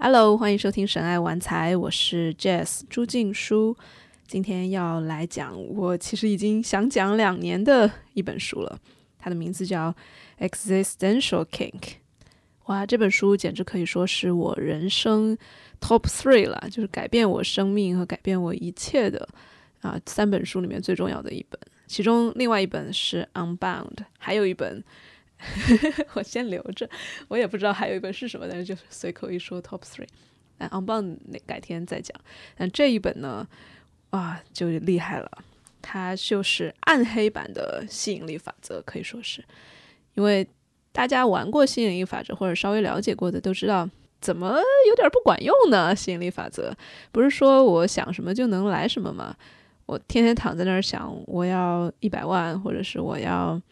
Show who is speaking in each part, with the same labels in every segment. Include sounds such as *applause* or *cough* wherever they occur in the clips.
Speaker 1: Hello，欢迎收听《神爱玩财》，我是 Jess 朱静书。今天要来讲我其实已经想讲两年的一本书了，它的名字叫《Existential Kink》。哇，这本书简直可以说是我人生 Top Three 了，就是改变我生命和改变我一切的啊三本书里面最重要的一本。其中另外一本是《Unbound》，还有一本。*laughs* 我先留着，我也不知道还有一本是什么，但是就随口一说 top three。哎，unbound 那改天再讲。但这一本呢，啊，就厉害了，它就是暗黑版的吸引力法则，可以说是。因为大家玩过吸引力法则或者稍微了解过的都知道，怎么有点不管用呢？吸引力法则不是说我想什么就能来什么吗？我天天躺在那儿想，我要一百万，或者是我要。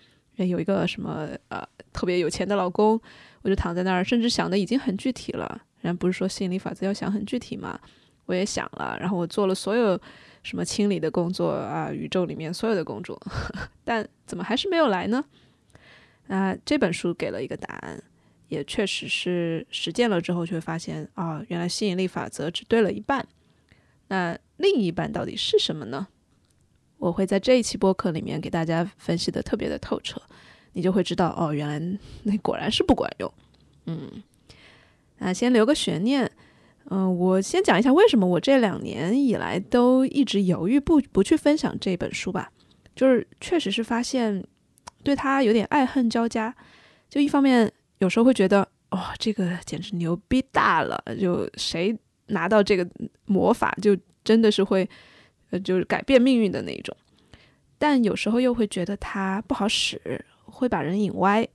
Speaker 1: 有一个什么呃特别有钱的老公，我就躺在那儿，甚至想的已经很具体了。人家不是说吸引力法则要想很具体吗？我也想了，然后我做了所有什么清理的工作啊，宇宙里面所有的工作，但怎么还是没有来呢？啊，这本书给了一个答案，也确实是实践了之后，却发现啊，原来吸引力法则只对了一半。那另一半到底是什么呢？我会在这一期播客里面给大家分析的特别的透彻，你就会知道哦，原来那果然是不管用。嗯，那先留个悬念。嗯，我先讲一下为什么我这两年以来都一直犹豫不不去分享这本书吧。就是确实是发现对他有点爱恨交加。就一方面有时候会觉得哇，这个简直牛逼大了，就谁拿到这个魔法就真的是会。呃，就是改变命运的那一种，但有时候又会觉得它不好使，会把人引歪，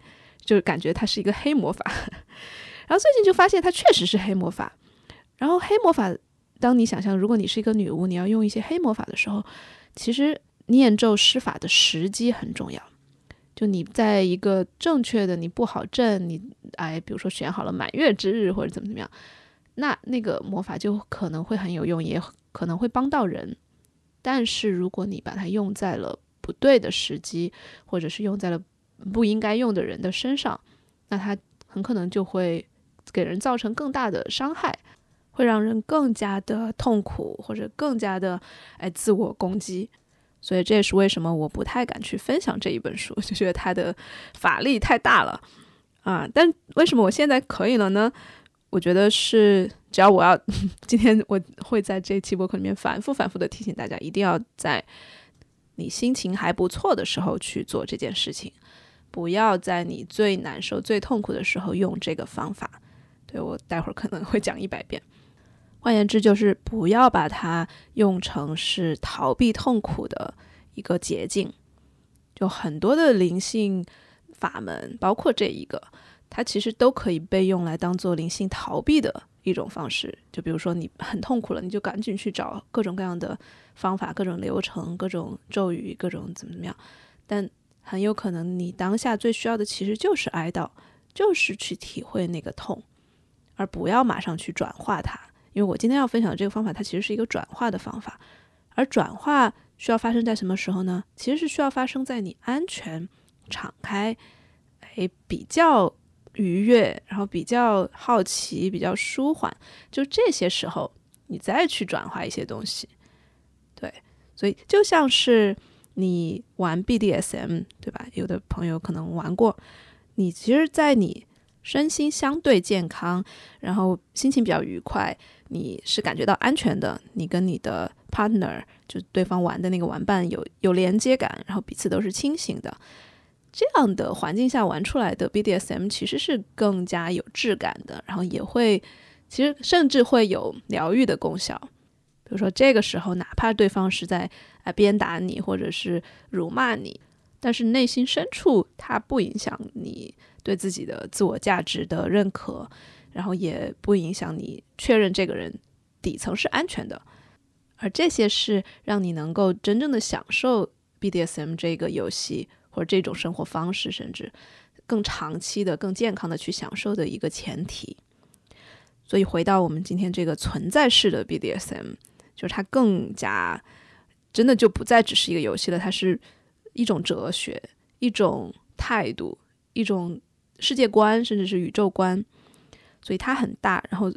Speaker 1: 就是感觉它是一个黑魔法。*laughs* 然后最近就发现它确实是黑魔法。然后黑魔法，当你想象如果你是一个女巫，你要用一些黑魔法的时候，其实念咒施法的时机很重要。就你在一个正确的，你布好阵，你哎，比如说选好了满月之日或者怎么怎么样，那那个魔法就可能会很有用，也可能会帮到人。但是如果你把它用在了不对的时机，或者是用在了不应该用的人的身上，那它很可能就会给人造成更大的伤害，会让人更加的痛苦，或者更加的哎自我攻击。所以这也是为什么我不太敢去分享这一本书，*laughs* 就觉得它的法力太大了啊。但为什么我现在可以了呢？我觉得是，只要我要 *laughs* 今天我会在这期播客里面反复反复的提醒大家，一定要在你心情还不错的时候去做这件事情，不要在你最难受、最痛苦的时候用这个方法。对我待会儿可能会讲一百遍。换言之，就是不要把它用成是逃避痛苦的一个捷径。就很多的灵性法门，包括这一个。它其实都可以被用来当做灵性逃避的一种方式，就比如说你很痛苦了，你就赶紧去找各种各样的方法、各种流程、各种咒语、各种怎么怎么样。但很有可能你当下最需要的其实就是哀悼，就是去体会那个痛，而不要马上去转化它。因为我今天要分享的这个方法，它其实是一个转化的方法，而转化需要发生在什么时候呢？其实是需要发生在你安全、敞开，哎，比较。愉悦，然后比较好奇，比较舒缓，就这些时候，你再去转化一些东西，对，所以就像是你玩 BDSM，对吧？有的朋友可能玩过，你其实，在你身心相对健康，然后心情比较愉快，你是感觉到安全的，你跟你的 partner，就对方玩的那个玩伴有有连接感，然后彼此都是清醒的。这样的环境下玩出来的 BDSM 其实是更加有质感的，然后也会，其实甚至会有疗愈的功效。比如说这个时候，哪怕对方是在啊鞭打你或者是辱骂你，但是内心深处它不影响你对自己的自我价值的认可，然后也不影响你确认这个人底层是安全的，而这些是让你能够真正的享受 BDSM 这个游戏。或者这种生活方式，甚至更长期的、更健康的去享受的一个前提。所以，回到我们今天这个存在式的 BDSM，就是它更加真的就不再只是一个游戏了，它是一种哲学、一种态度、一种世界观，甚至是宇宙观。所以它很大，然后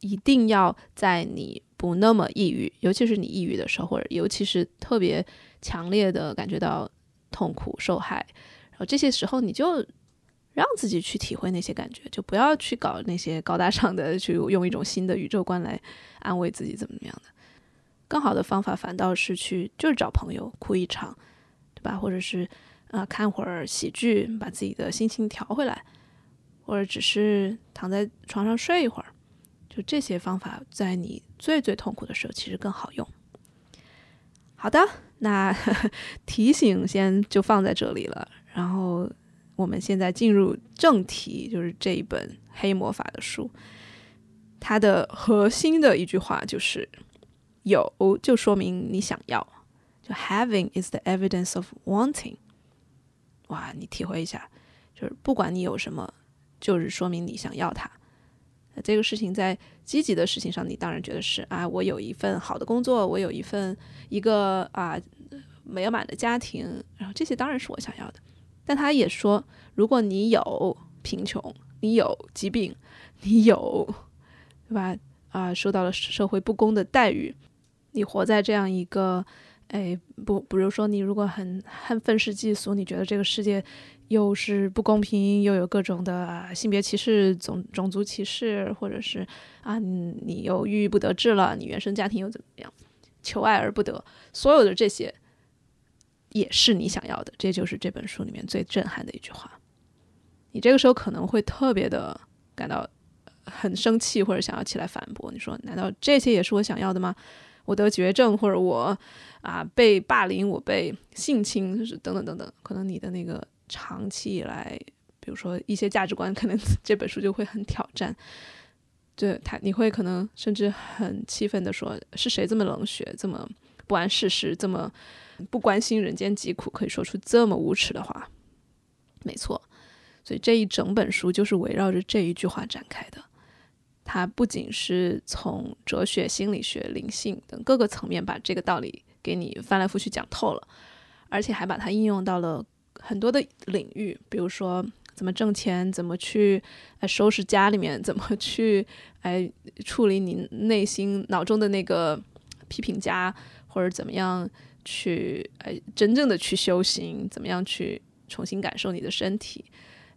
Speaker 1: 一定要在你不那么抑郁，尤其是你抑郁的时候，或者尤其是特别强烈的感觉到痛苦、受害，然后这些时候你就让自己去体会那些感觉，就不要去搞那些高大上的，去用一种新的宇宙观来安慰自己怎么样的。更好的方法反倒是去就是找朋友哭一场，对吧？或者是啊看会儿喜剧，把自己的心情调回来。或者只是躺在床上睡一会儿，就这些方法，在你最最痛苦的时候，其实更好用。好的，那 *laughs* 提醒先就放在这里了。然后我们现在进入正题，就是这一本黑魔法的书，它的核心的一句话就是“有就说明你想要”，就 “having is the evidence of wanting”。哇，你体会一下，就是不管你有什么。就是说明你想要它。这个事情在积极的事情上，你当然觉得是啊，我有一份好的工作，我有一份一个啊美满的家庭，然后这些当然是我想要的。但他也说，如果你有贫穷，你有疾病，你有对吧？啊，受到了社会不公的待遇，你活在这样一个哎不，比如说你如果很很愤世嫉俗，你觉得这个世界。又是不公平，又有各种的性别歧视、种种族歧视，或者是啊，你又郁郁不得志了，你原生家庭又怎么样，求爱而不得，所有的这些也是你想要的，这就是这本书里面最震撼的一句话。你这个时候可能会特别的感到很生气，或者想要起来反驳。你说，难道这些也是我想要的吗？我得绝症，或者我啊被霸凌，我被性侵，就是等等等等，可能你的那个。长期以来，比如说一些价值观，可能 *laughs* 这本书就会很挑战。对他，你会可能甚至很气愤的说：“是谁这么冷血，这么不谙世事，这么不关心人间疾苦，可以说出这么无耻的话？”没错，所以这一整本书就是围绕着这一句话展开的。它不仅是从哲学、心理学、灵性等各个层面把这个道理给你翻来覆去讲透了，而且还把它应用到了。很多的领域，比如说怎么挣钱，怎么去哎收拾家里面，怎么去哎处理你内心脑中的那个批评家，或者怎么样去哎真正的去修行，怎么样去重新感受你的身体，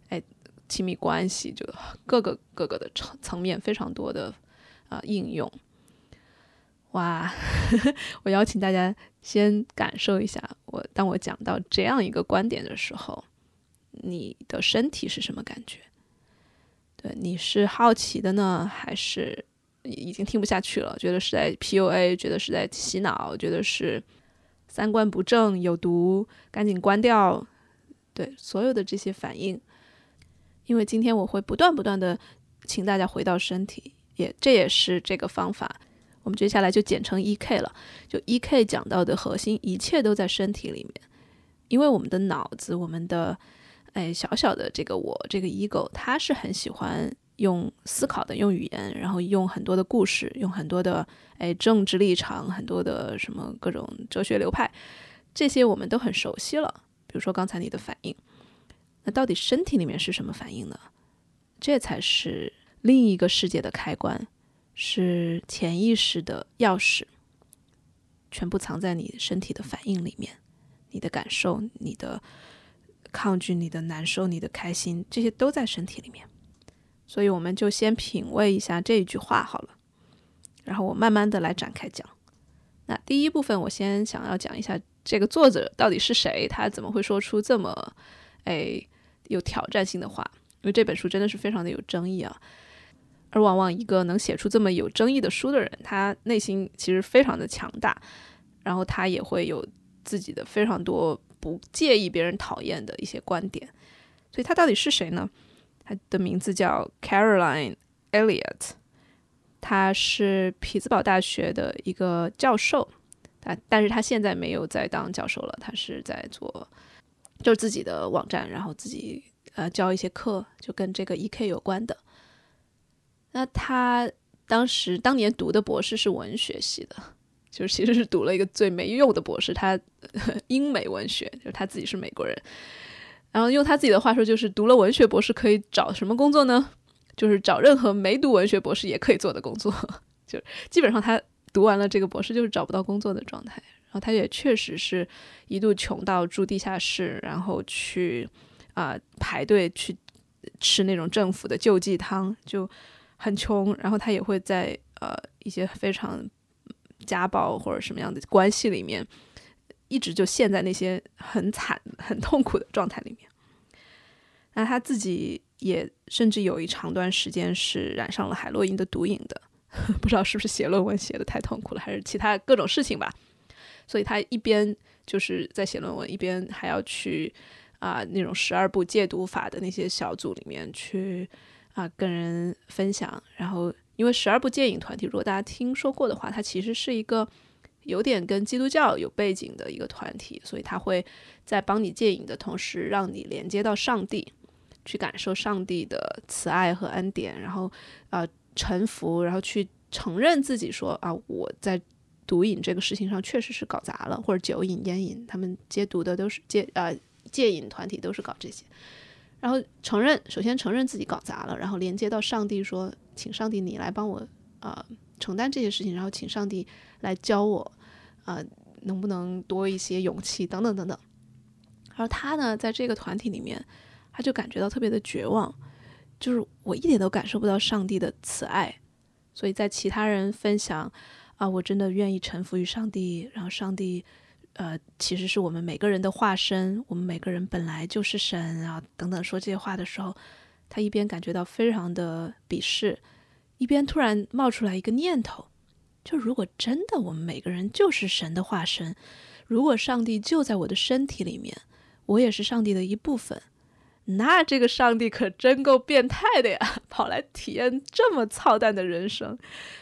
Speaker 1: 哎亲密关系，就各个各个的层层面非常多的啊应用。哇，*laughs* 我邀请大家先感受一下，我当我讲到这样一个观点的时候，你的身体是什么感觉？对，你是好奇的呢，还是已经听不下去了？觉得是在 PUA，觉得是在洗脑，觉得是三观不正、有毒，赶紧关掉。对，所有的这些反应，因为今天我会不断不断的请大家回到身体，也这也是这个方法。我们接下来就简称 E.K 了。就 E.K 讲到的核心，一切都在身体里面。因为我们的脑子，我们的哎小小的这个我，这个 ego，它是很喜欢用思考的，用语言，然后用很多的故事，用很多的哎政治立场，很多的什么各种哲学流派，这些我们都很熟悉了。比如说刚才你的反应，那到底身体里面是什么反应呢？这才是另一个世界的开关。是潜意识的钥匙，全部藏在你身体的反应里面，你的感受、你的抗拒、你的难受、你的开心，这些都在身体里面。所以，我们就先品味一下这一句话好了，然后我慢慢的来展开讲。那第一部分，我先想要讲一下这个作者到底是谁，他怎么会说出这么哎有挑战性的话？因为这本书真的是非常的有争议啊。而往往一个能写出这么有争议的书的人，他内心其实非常的强大，然后他也会有自己的非常多不介意别人讨厌的一些观点。所以他到底是谁呢？他的名字叫 Caroline Elliott，他是匹兹堡大学的一个教授，啊，但是他现在没有在当教授了，他是在做就是自己的网站，然后自己呃教一些课，就跟这个 E.K 有关的。那他当时当年读的博士是文学系的，就是其实是读了一个最没用的博士，他英美文学，就是他自己是美国人，然后用他自己的话说，就是读了文学博士可以找什么工作呢？就是找任何没读文学博士也可以做的工作，*laughs* 就基本上他读完了这个博士就是找不到工作的状态。然后他也确实是一度穷到住地下室，然后去啊排队去吃那种政府的救济汤，就很穷。然后他也会在呃一些非常家暴或者什么样的关系里面，一直就陷在那些很惨、很痛苦的状态里面。那他自己也甚至有一长段时间是染上了海洛因的毒瘾的，*laughs* 不知道是不是写论文写的太痛苦了，还是其他各种事情吧。所以他一边就是在写论文，一边还要去啊那种十二部戒毒法的那些小组里面去啊跟人分享。然后，因为十二部戒瘾团体，如果大家听说过的话，它其实是一个有点跟基督教有背景的一个团体，所以他会在帮你戒瘾的同时，让你连接到上帝，去感受上帝的慈爱和恩典，然后啊臣服，然后去承认自己说啊我在。毒瘾这个事情上确实是搞砸了，或者酒瘾、烟瘾，他们戒毒的都是戒呃戒瘾团体都是搞这些，然后承认首先承认自己搞砸了，然后连接到上帝说，请上帝你来帮我呃承担这些事情，然后请上帝来教我啊能不能多一些勇气等等等等。而他呢，在这个团体里面，他就感觉到特别的绝望，就是我一点都感受不到上帝的慈爱，所以在其他人分享。啊，我真的愿意臣服于上帝，然后上帝，呃，其实是我们每个人的化身，我们每个人本来就是神啊，等等，说这些话的时候，他一边感觉到非常的鄙视，一边突然冒出来一个念头，就如果真的我们每个人就是神的化身，如果上帝就在我的身体里面，我也是上帝的一部分。那这个上帝可真够变态的呀！跑来体验这么操蛋的人生，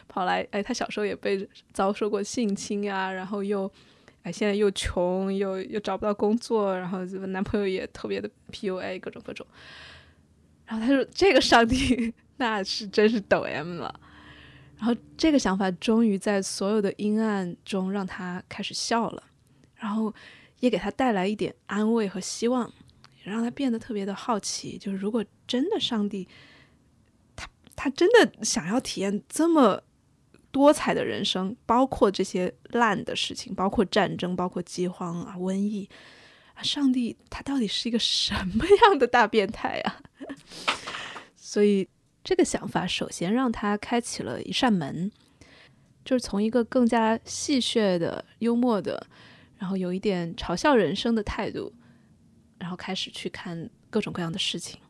Speaker 1: 跑来哎，他小时候也被遭受过性侵呀，然后又哎，现在又穷，又又找不到工作，然后男朋友也特别的 PUA，各种各种。然后他说：“这个上帝 *laughs* 那是真是抖 M 了。”然后这个想法终于在所有的阴暗中让他开始笑了，然后也给他带来一点安慰和希望。也让他变得特别的好奇，就是如果真的上帝，他他真的想要体验这么多彩的人生，包括这些烂的事情，包括战争，包括饥荒啊、瘟疫啊，上帝他到底是一个什么样的大变态啊？*laughs* 所以这个想法首先让他开启了一扇门，就是从一个更加戏谑的、幽默的，然后有一点嘲笑人生的态度。然后开始去看各种各样的事情。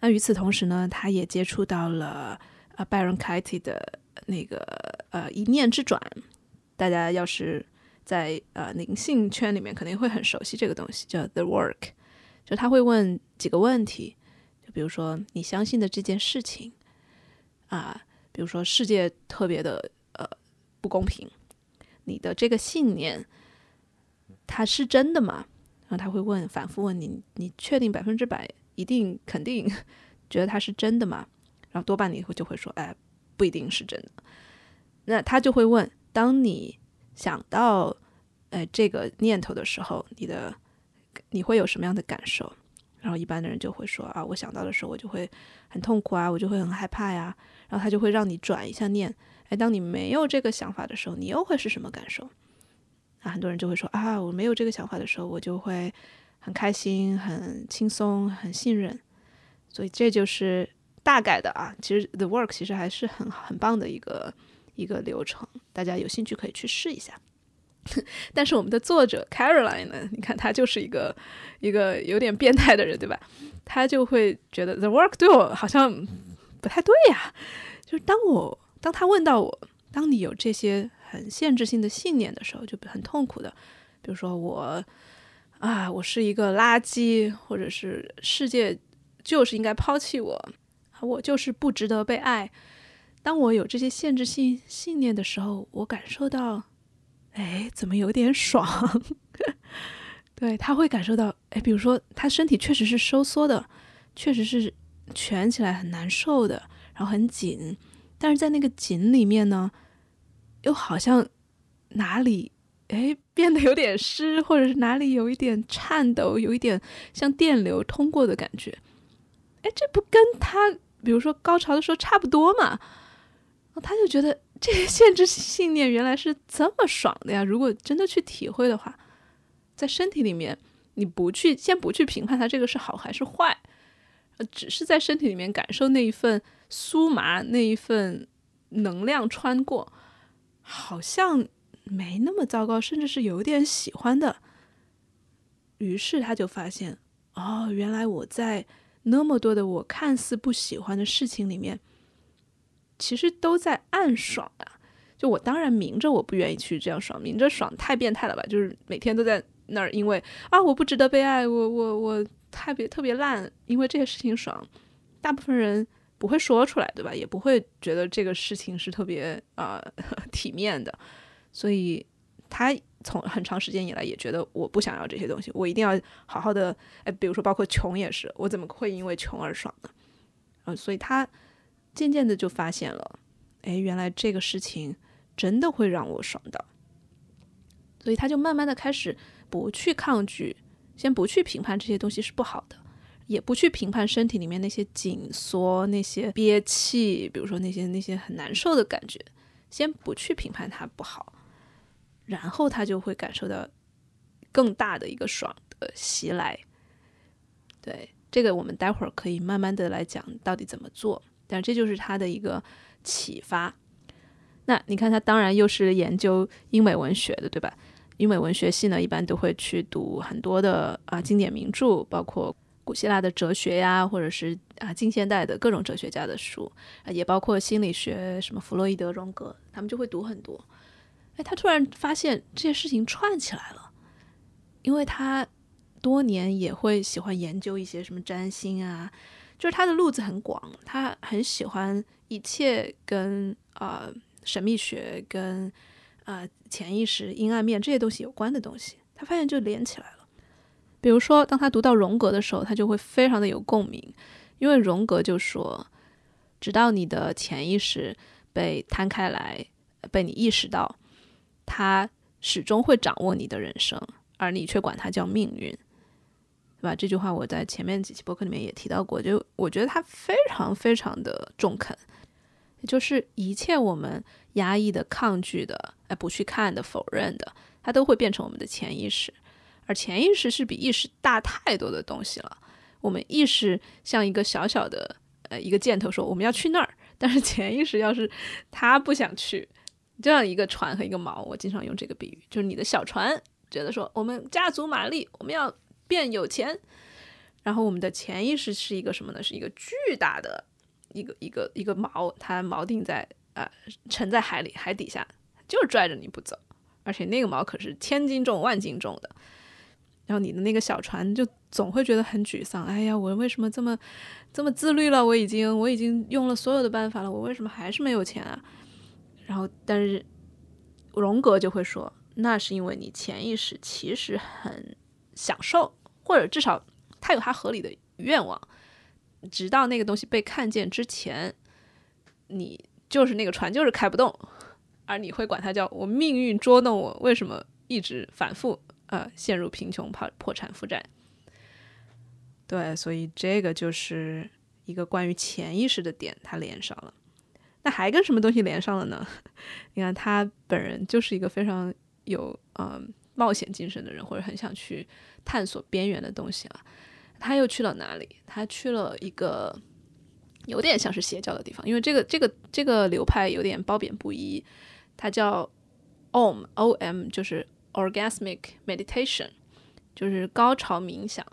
Speaker 1: 那与此同时呢，他也接触到了啊拜伦凯蒂的那个呃一念之转。大家要是在呃灵性圈里面，肯定会很熟悉这个东西，叫 The Work。就他会问几个问题，就比如说你相信的这件事情啊，比如说世界特别的呃不公平，你的这个信念它是真的吗？然后他会问，反复问你，你确定百分之百一定肯定 *laughs* 觉得它是真的吗？然后多半你会就会说，哎，不一定是真的。那他就会问，当你想到哎这个念头的时候，你的你会有什么样的感受？然后一般的人就会说啊，我想到的时候我就会很痛苦啊，我就会很害怕呀。然后他就会让你转一下念，哎，当你没有这个想法的时候，你又会是什么感受？很多人就会说啊，我没有这个想法的时候，我就会很开心、很轻松、很信任。所以这就是大概的啊。其实 The Work 其实还是很很棒的一个一个流程，大家有兴趣可以去试一下。*laughs* 但是我们的作者 Caroline 呢，你看他就是一个一个有点变态的人，对吧？他就会觉得 The Work 对我好像不太对呀。就是当我当他问到我，当你有这些。很限制性的信念的时候，就很痛苦的。比如说我啊，我是一个垃圾，或者是世界就是应该抛弃我，我就是不值得被爱。当我有这些限制性信念的时候，我感受到，哎，怎么有点爽？*laughs* 对他会感受到，哎，比如说他身体确实是收缩的，确实是蜷起来很难受的，然后很紧，但是在那个紧里面呢。又好像哪里哎变得有点湿，或者是哪里有一点颤抖，有一点像电流通过的感觉。哎，这不跟他比如说高潮的时候差不多嘛，他就觉得 *laughs* 这些限制信念原来是这么爽的呀！如果真的去体会的话，在身体里面，你不去先不去评判它这个是好还是坏，只是在身体里面感受那一份酥麻，那一份能量穿过，好像没那么糟糕，甚至是有点喜欢的。于是他就发现，哦，原来我在。那么多的我看似不喜欢的事情里面，其实都在暗爽啊！就我当然明着我不愿意去这样爽，明着爽太变态了吧？就是每天都在那儿，因为啊我不值得被爱，我我我特别特别烂，因为这些事情爽。大部分人不会说出来，对吧？也不会觉得这个事情是特别啊 *laughs* 体面的，所以他。从很长时间以来也觉得我不想要这些东西，我一定要好好的。哎，比如说包括穷也是，我怎么会因为穷而爽呢？嗯，所以他渐渐的就发现了，哎，原来这个事情真的会让我爽到。所以他就慢慢的开始不去抗拒，先不去评判这些东西是不好的，也不去评判身体里面那些紧缩、那些憋气，比如说那些那些很难受的感觉，先不去评判它不好。然后他就会感受到更大的一个爽的袭来，对这个我们待会儿可以慢慢的来讲到底怎么做，但这就是他的一个启发。那你看他当然又是研究英美文学的，对吧？英美文学系呢一般都会去读很多的啊经典名著，包括古希腊的哲学呀，或者是啊近现代的各种哲学家的书，啊也包括心理学，什么弗洛伊德、荣格，他们就会读很多。哎，他突然发现这些事情串起来了，因为他多年也会喜欢研究一些什么占星啊，就是他的路子很广，他很喜欢一切跟呃神秘学、跟呃潜意识、阴暗面这些东西有关的东西，他发现就连起来了。比如说，当他读到荣格的时候，他就会非常的有共鸣，因为荣格就说，直到你的潜意识被摊开来，被你意识到。他始终会掌握你的人生，而你却管他叫命运，对吧？这句话我在前面几期播客里面也提到过，就我觉得他非常非常的中肯，就是一切我们压抑的、抗拒的、哎不去看的、否认的，它都会变成我们的潜意识，而潜意识是比意识大太多的东西了。我们意识像一个小小的呃一个箭头，说我们要去那儿，但是潜意识要是他不想去。这样一个船和一个锚，我经常用这个比喻，就是你的小船觉得说我们加足马力，我们要变有钱，然后我们的潜意识是一个什么呢？是一个巨大的一个一个一个锚，它锚定在啊沉在海里海底下，就是拽着你不走，而且那个锚可是千斤重万斤重的，然后你的那个小船就总会觉得很沮丧，哎呀，我为什么这么这么自律了？我已经我已经用了所有的办法了，我为什么还是没有钱啊？然后，但是荣格就会说，那是因为你潜意识其实很享受，或者至少他有他合理的愿望。直到那个东西被看见之前，你就是那个船就是开不动，而你会管它叫我命运捉弄我，为什么一直反复呃陷入贫穷、破破产、负债？对，所以这个就是一个关于潜意识的点，它连上了。那还跟什么东西连上了呢？*laughs* 你看他本人就是一个非常有嗯冒险精神的人，或者很想去探索边缘的东西啊。他又去了哪里？他去了一个有点像是邪教的地方，因为这个这个这个流派有点褒贬不一。它叫 Om O M，就是 Orgasmic Meditation，就是高潮冥想。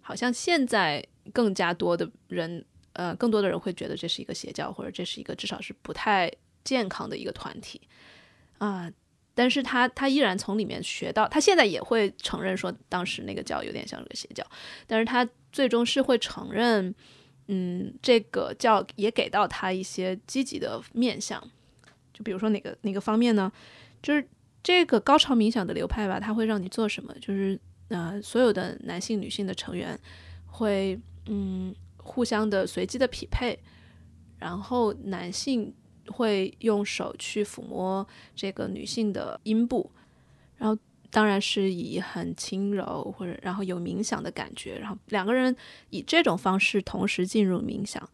Speaker 1: 好像现在更加多的人。呃，更多的人会觉得这是一个邪教，或者这是一个至少是不太健康的一个团体啊。但是他他依然从里面学到，他现在也会承认说当时那个教有点像个邪教，但是他最终是会承认，嗯，这个教也给到他一些积极的面向。就比如说哪个哪个方面呢？就是这个高潮冥想的流派吧，它会让你做什么？就是呃，所有的男性、女性的成员会嗯。互相的随机的匹配，然后男性会用手去抚摸这个女性的阴部，然后当然是以很轻柔或者然后有冥想的感觉，然后两个人以这种方式同时进入冥想，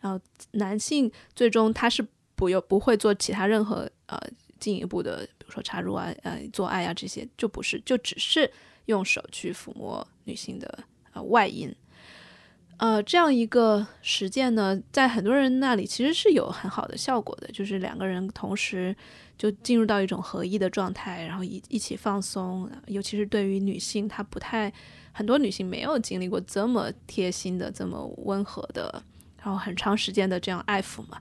Speaker 1: 然后男性最终他是不有不会做其他任何呃进一步的，比如说插入啊、呃做爱啊这些，就不是，就只是用手去抚摸女性的呃外阴。呃，这样一个实践呢，在很多人那里其实是有很好的效果的，就是两个人同时就进入到一种合一的状态，然后一一起放松。尤其是对于女性，她不太很多女性没有经历过这么贴心的、这么温和的，然后很长时间的这样爱抚嘛。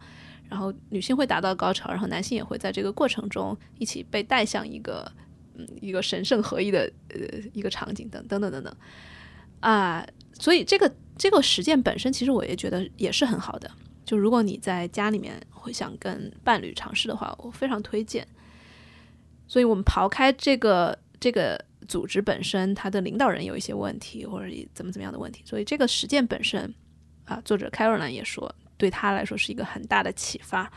Speaker 1: 然后女性会达到高潮，然后男性也会在这个过程中一起被带向一个嗯一个神圣合一的呃一个场景等等等等等啊，所以这个。这个实践本身，其实我也觉得也是很好的。就如果你在家里面会想跟伴侣尝试的话，我非常推荐。所以我们刨开这个这个组织本身，它的领导人有一些问题，或者怎么怎么样的问题，所以这个实践本身啊，作者凯瑞兰也说，对他来说是一个很大的启发。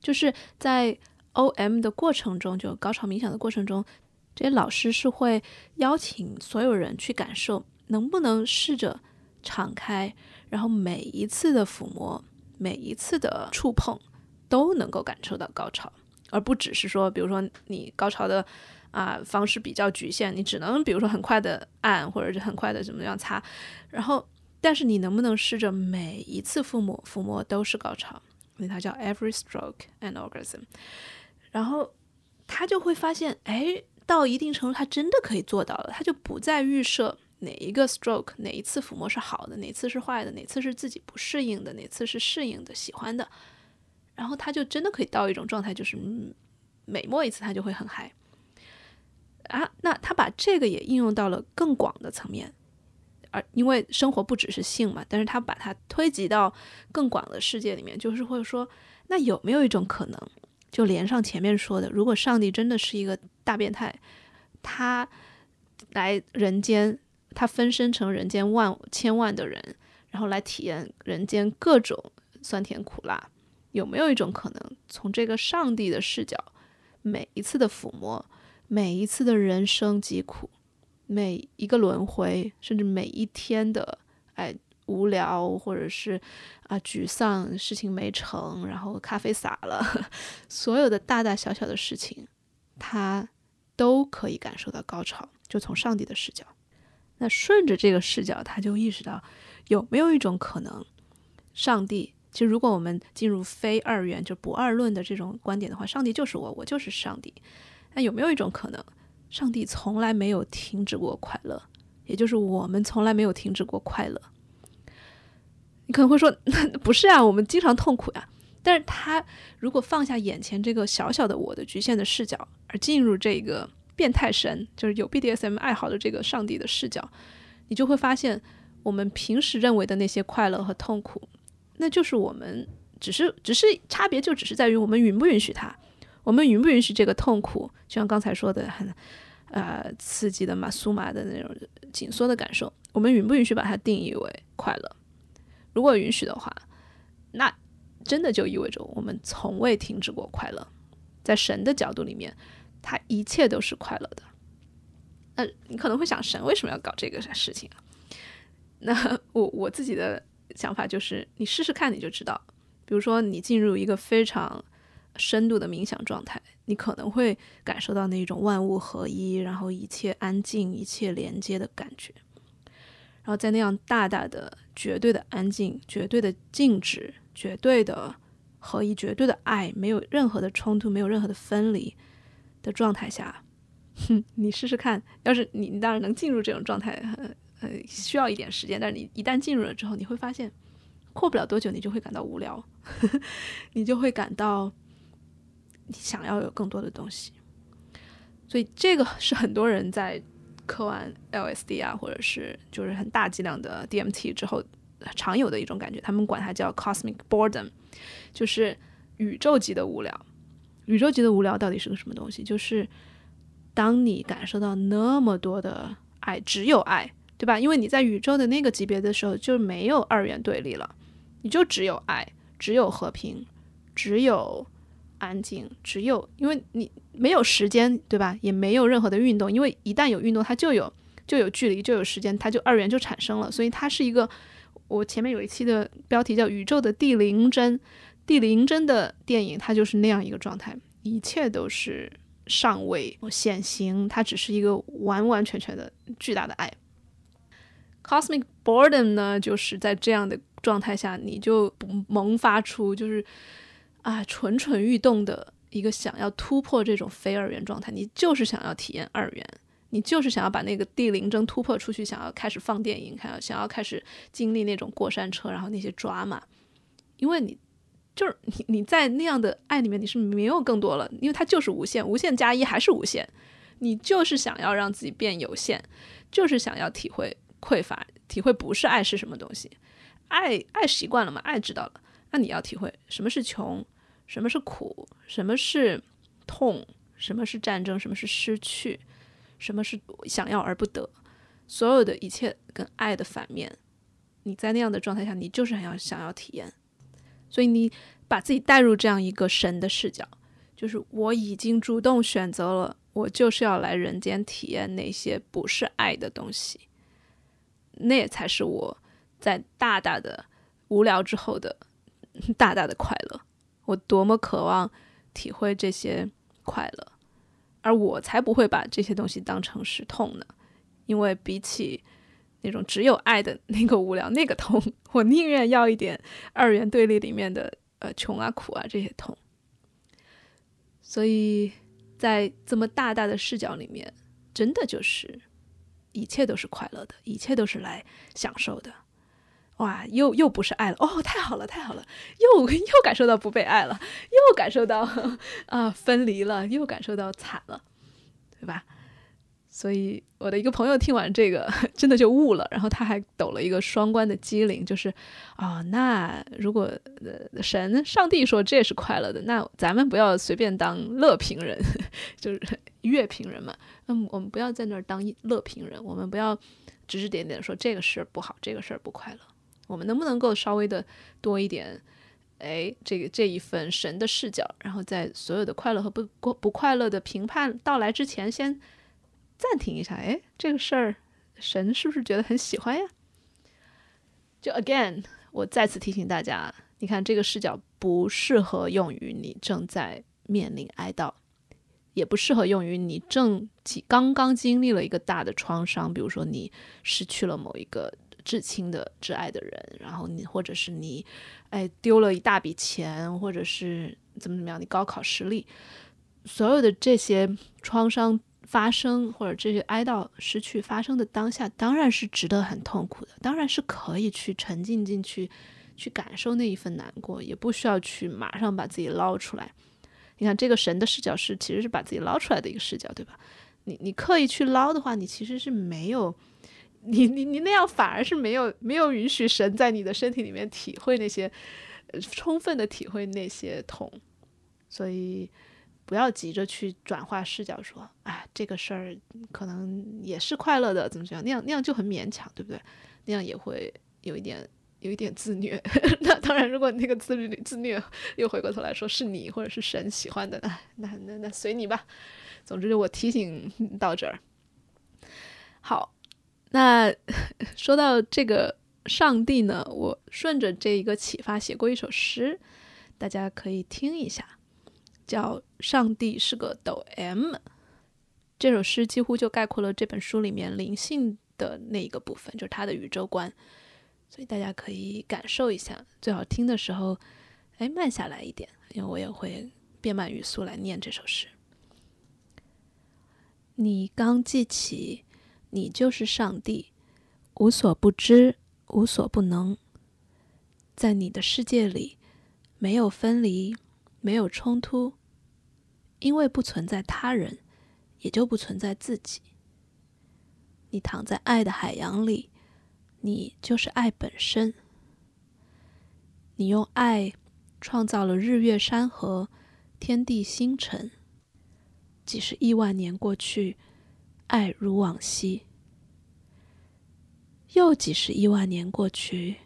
Speaker 1: 就是在 OM 的过程中，就高潮冥想的过程中，这些老师是会邀请所有人去感受，能不能试着。敞开，然后每一次的抚摸，每一次的触碰，都能够感受到高潮，而不只是说，比如说你高潮的啊方式比较局限，你只能比如说很快的按，或者是很快的怎么样擦，然后，但是你能不能试着每一次抚摸抚摸都是高潮？所以它叫 every stroke and orgasm，然后他就会发现，哎，到一定程度他真的可以做到了，他就不再预设。哪一个 stroke，哪一次抚摸是好的，哪次是坏的，哪次是自己不适应的，哪次是适应的、喜欢的，然后他就真的可以到一种状态，就是嗯每摸一次他就会很嗨啊。那他把这个也应用到了更广的层面，而因为生活不只是性嘛，但是他把它推及到更广的世界里面，就是会说，那有没有一种可能，就连上前面说的，如果上帝真的是一个大变态，他来人间。他分身成人间万千万的人，然后来体验人间各种酸甜苦辣。有没有一种可能，从这个上帝的视角，每一次的抚摸，每一次的人生疾苦，每一个轮回，甚至每一天的哎无聊或者是啊沮丧，事情没成，然后咖啡洒了，*laughs* 所有的大大小小的事情，他都可以感受到高潮。就从上帝的视角。那顺着这个视角，他就意识到，有没有一种可能，上帝其实如果我们进入非二元就不二论的这种观点的话，上帝就是我，我就是上帝。那有没有一种可能，上帝从来没有停止过快乐，也就是我们从来没有停止过快乐？你可能会说，那 *laughs* 不是啊，我们经常痛苦呀。但是他如果放下眼前这个小小的我的局限的视角，而进入这个。变态神就是有 BDSM 爱好的这个上帝的视角，你就会发现，我们平时认为的那些快乐和痛苦，那就是我们只是只是差别就只是在于我们允不允许它，我们允不允许这个痛苦，就像刚才说的很呃刺激的嘛酥麻的那种紧缩的感受，我们允不允许把它定义为快乐？如果允许的话，那真的就意味着我们从未停止过快乐，在神的角度里面。他一切都是快乐的。那你可能会想，神为什么要搞这个事情啊？那我我自己的想法就是，你试试看你就知道。比如说，你进入一个非常深度的冥想状态，你可能会感受到那种万物合一，然后一切安静、一切连接的感觉。然后在那样大大的、绝对的安静、绝对的静止、绝对的合一、绝对的爱，没有任何的冲突，没有任何的分离。的状态下，哼，你试试看。要是你，你当然能进入这种状态，呃，需要一点时间。但是你一旦进入了之后，你会发现，过不了多久，你就会感到无聊，*laughs* 你就会感到你想要有更多的东西。所以这个是很多人在磕完 LSD 啊，或者是就是很大剂量的 DMT 之后常有的一种感觉。他们管它叫 cosmic boredom，就是宇宙级的无聊。宇宙级的无聊到底是个什么东西？就是当你感受到那么多的爱，只有爱，对吧？因为你在宇宙的那个级别的时候，就没有二元对立了，你就只有爱，只有和平，只有安静，只有因为你没有时间，对吧？也没有任何的运动，因为一旦有运动，它就有就有距离，就有时间，它就二元就产生了，所以它是一个我前面有一期的标题叫《宇宙的第零帧》，第零帧的电影它就是那样一个状态，一切都是尚未显形，它只是一个完完全全的巨大的爱。Cosmic boredom 呢，就是在这样的状态下，你就萌发出就是啊蠢蠢欲动的一个想要突破这种非二元状态，你就是想要体验二元。你就是想要把那个地灵针突破出去，想要开始放电影，看想要开始经历那种过山车，然后那些抓嘛，因为你就是你你在那样的爱里面你是没有更多了，因为它就是无限，无限加一还是无限，你就是想要让自己变有限，就是想要体会匮乏，体会不是爱是什么东西，爱爱习惯了嘛，爱知道了，那你要体会什么是穷，什么是苦，什么是痛，什么是战争，什么是失去。什么是想要而不得？所有的一切跟爱的反面，你在那样的状态下，你就是很要想要体验。所以你把自己带入这样一个神的视角，就是我已经主动选择了，我就是要来人间体验那些不是爱的东西。那才是我在大大的无聊之后的大大的快乐。我多么渴望体会这些快乐。而我才不会把这些东西当成是痛呢，因为比起那种只有爱的那个无聊那个痛，我宁愿要一点二元对立里面的呃穷啊苦啊这些痛。所以在这么大大的视角里面，真的就是一切都是快乐的，一切都是来享受的。哇，又又不是爱了哦，太好了，太好了，又又感受到不被爱了，又感受到 *laughs* 啊分离了，又感受到惨了，对吧？所以我的一个朋友听完这个，*laughs* 真的就悟了，然后他还抖了一个双关的机灵，就是啊，那如果呃神上帝说这是快乐的，那咱们不要随便当乐评人，*laughs* 就是乐评人嘛，嗯，我们不要在那儿当乐评人，我们不要指指点点说这个事儿不好，这个事儿不快乐。我们能不能够稍微的多一点，哎，这个这一份神的视角，然后在所有的快乐和不不不快乐的评判到来之前，先暂停一下。哎，这个事儿，神是不是觉得很喜欢呀？就 again，我再次提醒大家，你看这个视角不适合用于你正在面临哀悼，也不适合用于你正刚刚经历了一个大的创伤，比如说你失去了某一个。至亲的、挚爱的人，然后你或者是你，哎，丢了一大笔钱，或者是怎么怎么样，你高考失利，所有的这些创伤发生，或者这些哀悼失去发生的当下，当然是值得很痛苦的，当然是可以去沉浸进去，去感受那一份难过，也不需要去马上把自己捞出来。你看，这个神的视角是其实是把自己捞出来的一个视角，对吧？你你刻意去捞的话，你其实是没有。你你你那样反而是没有没有允许神在你的身体里面体会那些，充分的体会那些痛，所以不要急着去转化视角，说啊这个事儿可能也是快乐的，怎么怎样，那样那样就很勉强，对不对？那样也会有一点有一点自虐。*laughs* 那当然，如果那个自律自虐又回过头来说是你或者是神喜欢的，那那那那随你吧。总之，我提醒到这儿，好。那 *laughs* 说到这个上帝呢，我顺着这一个启发写过一首诗，大家可以听一下，叫《上帝是个抖 M》。这首诗几乎就概括了这本书里面灵性的那一个部分，就是他的宇宙观，所以大家可以感受一下。最好听的时候，哎，慢下来一点，因为我也会变慢语速来念这首诗。你刚记起。你就是上帝，无所不知，无所不能。在你的世界里，没有分离，没有冲突，因为不存在他人，也就不存在自己。你躺在爱的海洋里，你就是爱本身。你用爱创造了日月山河、天地星辰。几十亿万年过去。爱如往昔，又几十亿万年过去，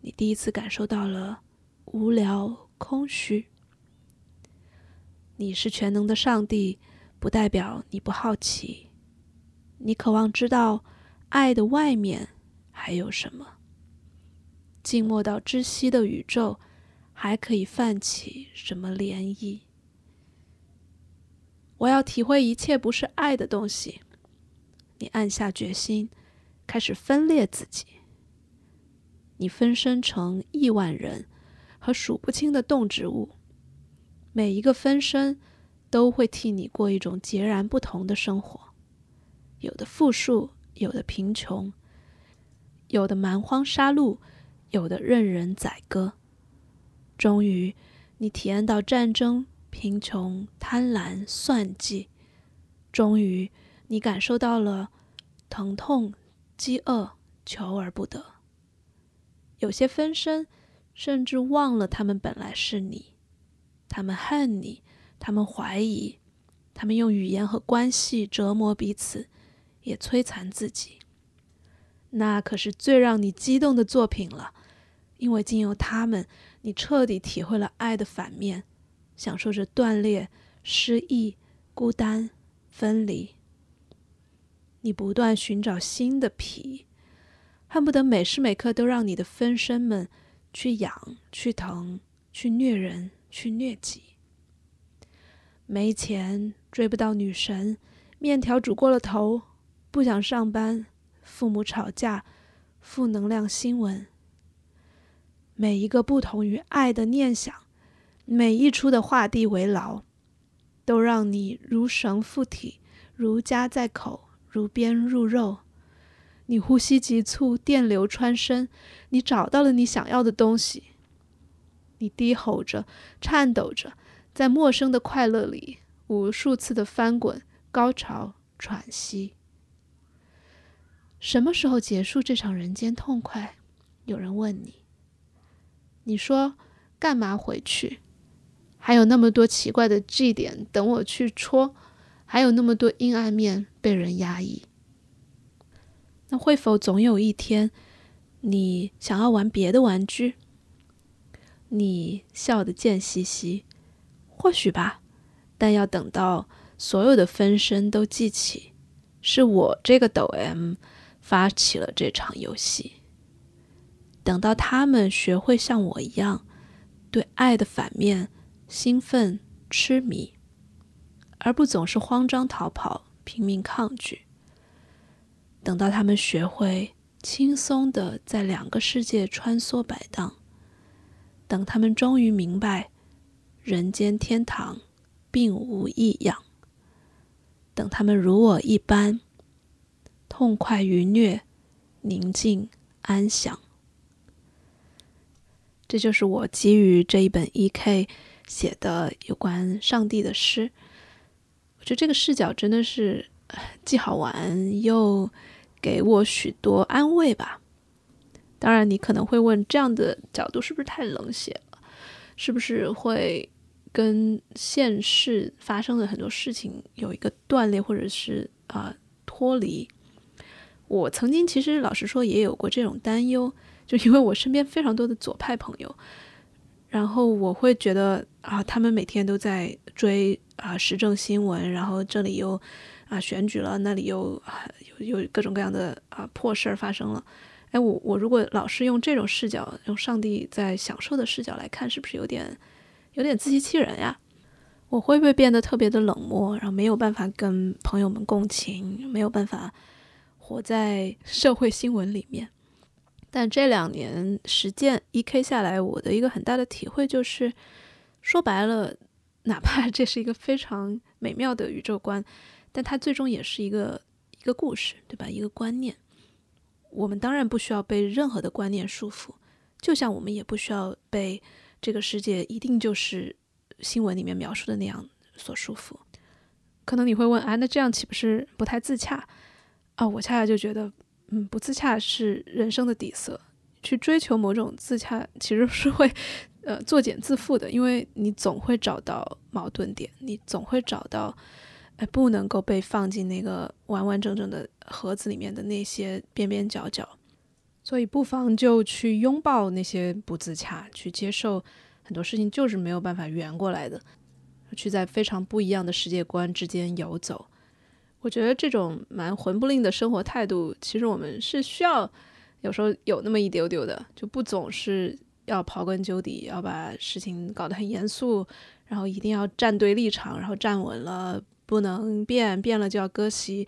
Speaker 1: 你第一次感受到了无聊、空虚。你是全能的上帝，不代表你不好奇。你渴望知道爱的外面还有什么。静默到窒息的宇宙，还可以泛起什么涟漪？我要体会一切不是爱的东西。你暗下决心，开始分裂自己。你分身成亿万人和数不清的动植物，每一个分身都会替你过一种截然不同的生活。有的富庶，有的贫穷，有的蛮荒杀戮，有的任人宰割。终于，你体验到战争。贫穷、贪婪、算计，终于，你感受到了疼痛、饥饿、求而不得。有些分身甚至忘了他们本来是你，他们恨你，他们怀疑，他们用语言和关系折磨彼此，也摧残自己。那可是最让你激动的作品了，因为经由他们，你彻底体会了爱的反面。享受着断裂、失意、孤单、分离。你不断寻找新的皮，恨不得每时每刻都让你的分身们去痒、去疼、去虐人、去虐己。没钱，追不到女神，面条煮过了头，不想上班，父母吵架，负能量新闻。每一个不同于爱的念想。每一出的画地为牢，都让你如绳附体，如夹在口，如鞭入肉。你呼吸急促，电流穿身，你找到了你想要的东西。你低吼着，颤抖着，在陌生的快乐里无数次的翻滚、高潮、喘息。什么时候结束这场人间痛快？有人问你。你说：“干嘛回去？”还有那么多奇怪的 G 点等我去戳，还有那么多阴暗面被人压抑。那会否总有一天，你想要玩别的玩具？你笑得贱兮兮，或许吧，但要等到所有的分身都记起，是我这个抖 M 发起了这场游戏。等到他们学会像我一样，对爱的反面。兴奋、痴迷，而不总是慌张逃跑、拼命抗拒。等到他们学会轻松的在两个世界穿梭摆荡，等他们终于明白人间天堂并无异样，等他们如我一般痛快愉悦、宁静安详，这就是我基于这一本 E.K。写的有关上帝的诗，我觉得这个视角真的是既好玩又给我许多安慰吧。当然，你可能会问，这样的角度是不是太冷血了？是不是会跟现实发生的很多事情有一个断裂，或者是啊脱离？我曾经其实老实说也有过这种担忧，就因为我身边非常多的左派朋友。然后我会觉得啊，他们每天都在追啊时政新闻，然后这里又啊选举了，那里又啊有有各种各样的啊破事儿发生了。哎，我我如果老是用这种视角，用上帝在享受的视角来看，是不是有点有点自欺欺人呀？我会不会变得特别的冷漠，然后没有办法跟朋友们共情，没有办法活在社会新闻里面？但这两年实践一 K 下来，我的一个很大的体会就是，说白了，哪怕这是一个非常美妙的宇宙观，但它最终也是一个一个故事，对吧？一个观念。我们当然不需要被任何的观念束缚，就像我们也不需要被这个世界一定就是新闻里面描述的那样所束缚。可能你会问啊，那这样岂不是不太自洽啊？我恰恰就觉得。嗯，不自洽是人生的底色。去追求某种自洽，其实是会，呃，作茧自缚的。因为你总会找到矛盾点，你总会找到，哎，不能够被放进那个完完整整的盒子里面的那些边边角角。所以，不妨就去拥抱那些不自洽，去接受很多事情就是没有办法圆过来的，去在非常不一样的世界观之间游走。我觉得这种蛮混不吝的生活态度，其实我们是需要有时候有那么一丢丢的，就不总是要刨根究底，要把事情搞得很严肃，然后一定要站对立场，然后站稳了不能变，变了就要割席。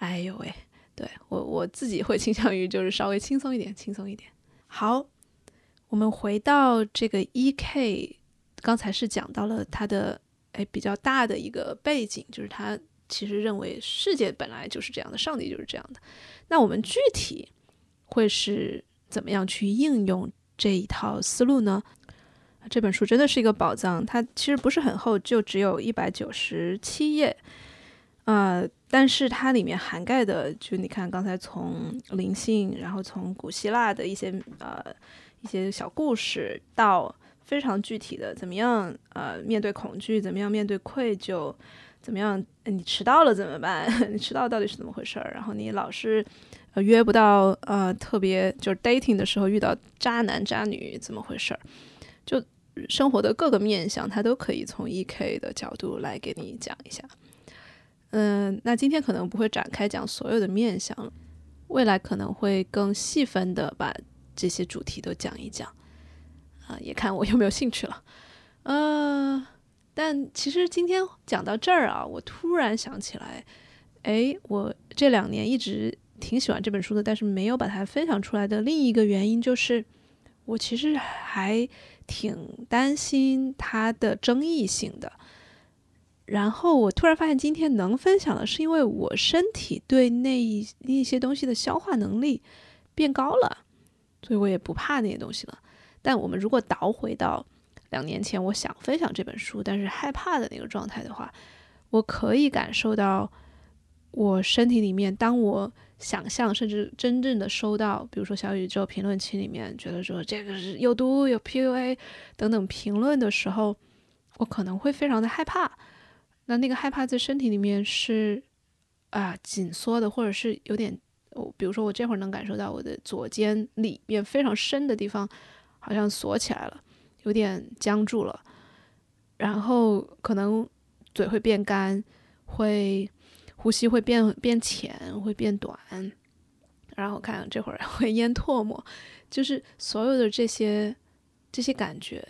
Speaker 1: 哎呦喂，对我我自己会倾向于就是稍微轻松一点，轻松一点。好，我们回到这个 E.K，刚才是讲到了他的哎比较大的一个背景，就是他其实认为世界本来就是这样的，上帝就是这样的。那我们具体。会是怎么样去应用这一套思路呢？这本书真的是一个宝藏，它其实不是很厚，就只有一百九十七页，呃，但是它里面涵盖的，就你看刚才从灵性，然后从古希腊的一些呃一些小故事，到非常具体的，怎么样呃面对恐惧，怎么样面对愧疚，怎么样你迟到了怎么办？*laughs* 你迟到到底是怎么回事儿？然后你老是。约不到，呃，特别就是 dating 的时候遇到渣男渣女怎么回事儿？就生活的各个面相，他都可以从 E.K 的角度来给你讲一下。嗯，那今天可能不会展开讲所有的面相，未来可能会更细分的把这些主题都讲一讲。啊，也看我有没有兴趣了。呃，但其实今天讲到这儿啊，我突然想起来，哎，我这两年一直。挺喜欢这本书的，但是没有把它分享出来的另一个原因就是，我其实还挺担心它的争议性的。然后我突然发现，今天能分享的是因为我身体对那一一些东西的消化能力变高了，所以我也不怕那些东西了。但我们如果倒回到两年前，我想分享这本书，但是害怕的那个状态的话，我可以感受到我身体里面，当我想象甚至真正的收到，比如说小宇宙评论区里面觉得说这个是有毒、有 PUA 等等评论的时候，我可能会非常的害怕。那那个害怕在身体里面是啊紧缩的，或者是有点，我比如说我这会儿能感受到我的左肩里面非常深的地方好像锁起来了，有点僵住了，然后可能嘴会变干，会。呼吸会变变浅，会变短，然后看这会儿会咽唾沫，就是所有的这些这些感觉。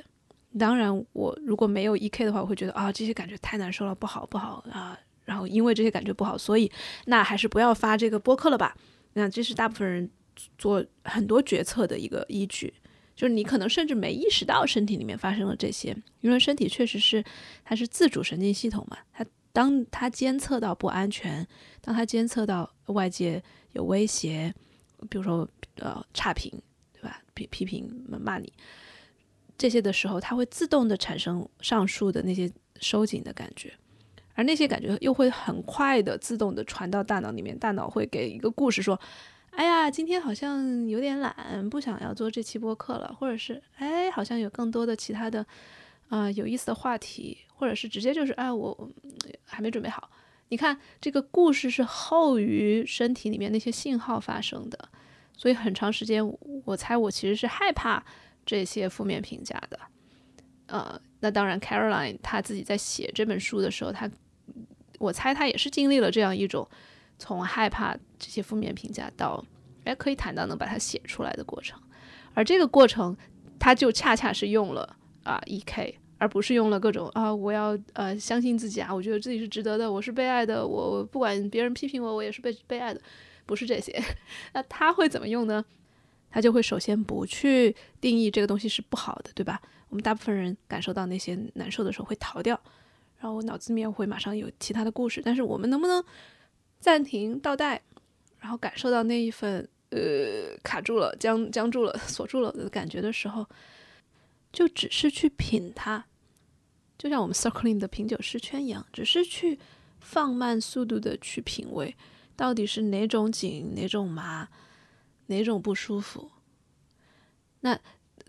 Speaker 1: 当然，我如果没有 E K 的话，我会觉得啊，这些感觉太难受了，不好不好啊。然后因为这些感觉不好，所以那还是不要发这个播客了吧。那这是大部分人做很多决策的一个依据，就是你可能甚至没意识到身体里面发生了这些，因为身体确实是它是自主神经系统嘛，它。当他监测到不安全，当他监测到外界有威胁，比如说呃差评，对吧？批批评骂你这些的时候，他会自动的产生上述的那些收紧的感觉，而那些感觉又会很快的自动的传到大脑里面，大脑会给一个故事说：“哎呀，今天好像有点懒，不想要做这期播客了。”或者是“哎，好像有更多的其他的啊有意思的话题。”或者是直接就是哎，我还没准备好。你看这个故事是后于身体里面那些信号发生的，所以很长时间，我猜我其实是害怕这些负面评价的。呃，那当然，Caroline 她自己在写这本书的时候，她我猜她也是经历了这样一种从害怕这些负面评价到哎可以坦荡能把它写出来的过程，而这个过程，他就恰恰是用了啊 E.K。而不是用了各种啊，我要呃相信自己啊，我觉得自己是值得的，我是被爱的，我不管别人批评我，我也是被被爱的，不是这些。*laughs* 那他会怎么用呢？他就会首先不去定义这个东西是不好的，对吧？我们大部分人感受到那些难受的时候会逃掉，然后我脑子里面会马上有其他的故事。但是我们能不能暂停倒带，然后感受到那一份呃卡住了、僵僵住了、*laughs* 锁住了的感觉的时候？就只是去品它，就像我们 circling 的品酒师圈一样，只是去放慢速度的去品味，到底是哪种紧、哪种麻、哪种不舒服。那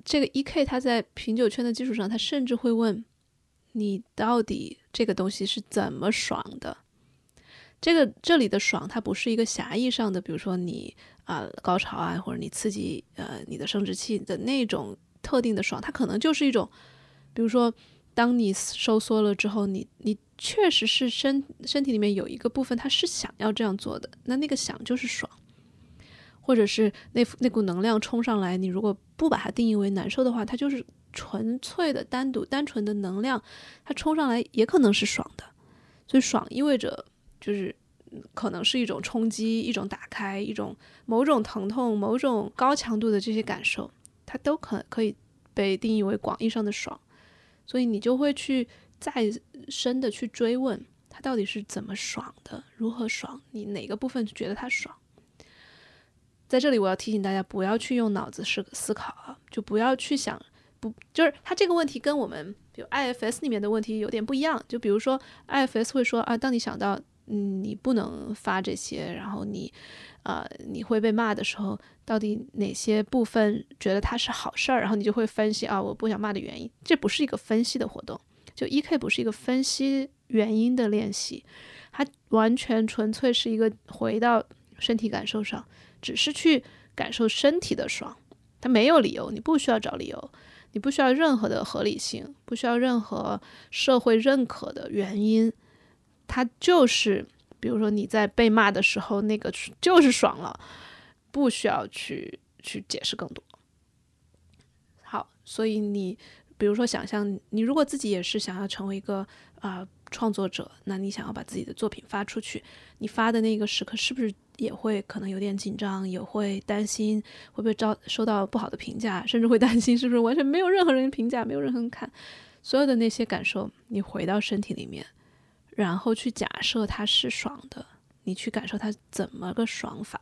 Speaker 1: 这个 E K 他在品酒圈的基础上，他甚至会问你到底这个东西是怎么爽的？这个这里的爽，它不是一个狭义上的，比如说你啊高潮啊，或者你刺激呃你的生殖器的那种。特定的爽，它可能就是一种，比如说，当你收缩了之后，你你确实是身身体里面有一个部分，它是想要这样做的，那那个想就是爽，或者是那那股能量冲上来，你如果不把它定义为难受的话，它就是纯粹的单独单纯的能量，它冲上来也可能是爽的。所以爽意味着就是可能是一种冲击、一种打开、一种某种疼痛、某种高强度的这些感受，它都可可以被定义为广义上的爽。所以你就会去再深的去追问，它到底是怎么爽的，如何爽？你哪个部分觉得它爽？在这里，我要提醒大家，不要去用脑子思思考啊，就不要去想，不就是他这个问题跟我们比如 IFS 里面的问题有点不一样。就比如说 IFS 会说啊，当你想到嗯你不能发这些，然后你啊你会被骂的时候，到底哪些部分觉得它是好事儿，然后你就会分析啊我不想骂的原因。这不是一个分析的活动，就 EK 不是一个分析原因的练习，它完全纯粹是一个回到身体感受上。只是去感受身体的爽，它没有理由，你不需要找理由，你不需要任何的合理性，不需要任何社会认可的原因，它就是，比如说你在被骂的时候，那个就是爽了，不需要去去解释更多。好，所以你比如说想象，你如果自己也是想要成为一个啊创作者，那你想要把自己的作品发出去，你发的那个时刻是不是？也会可能有点紧张，也会担心会不会招收到不好的评价，甚至会担心是不是完全没有任何人评价，没有任何人看。所有的那些感受，你回到身体里面，然后去假设它是爽的，你去感受它怎么个爽法。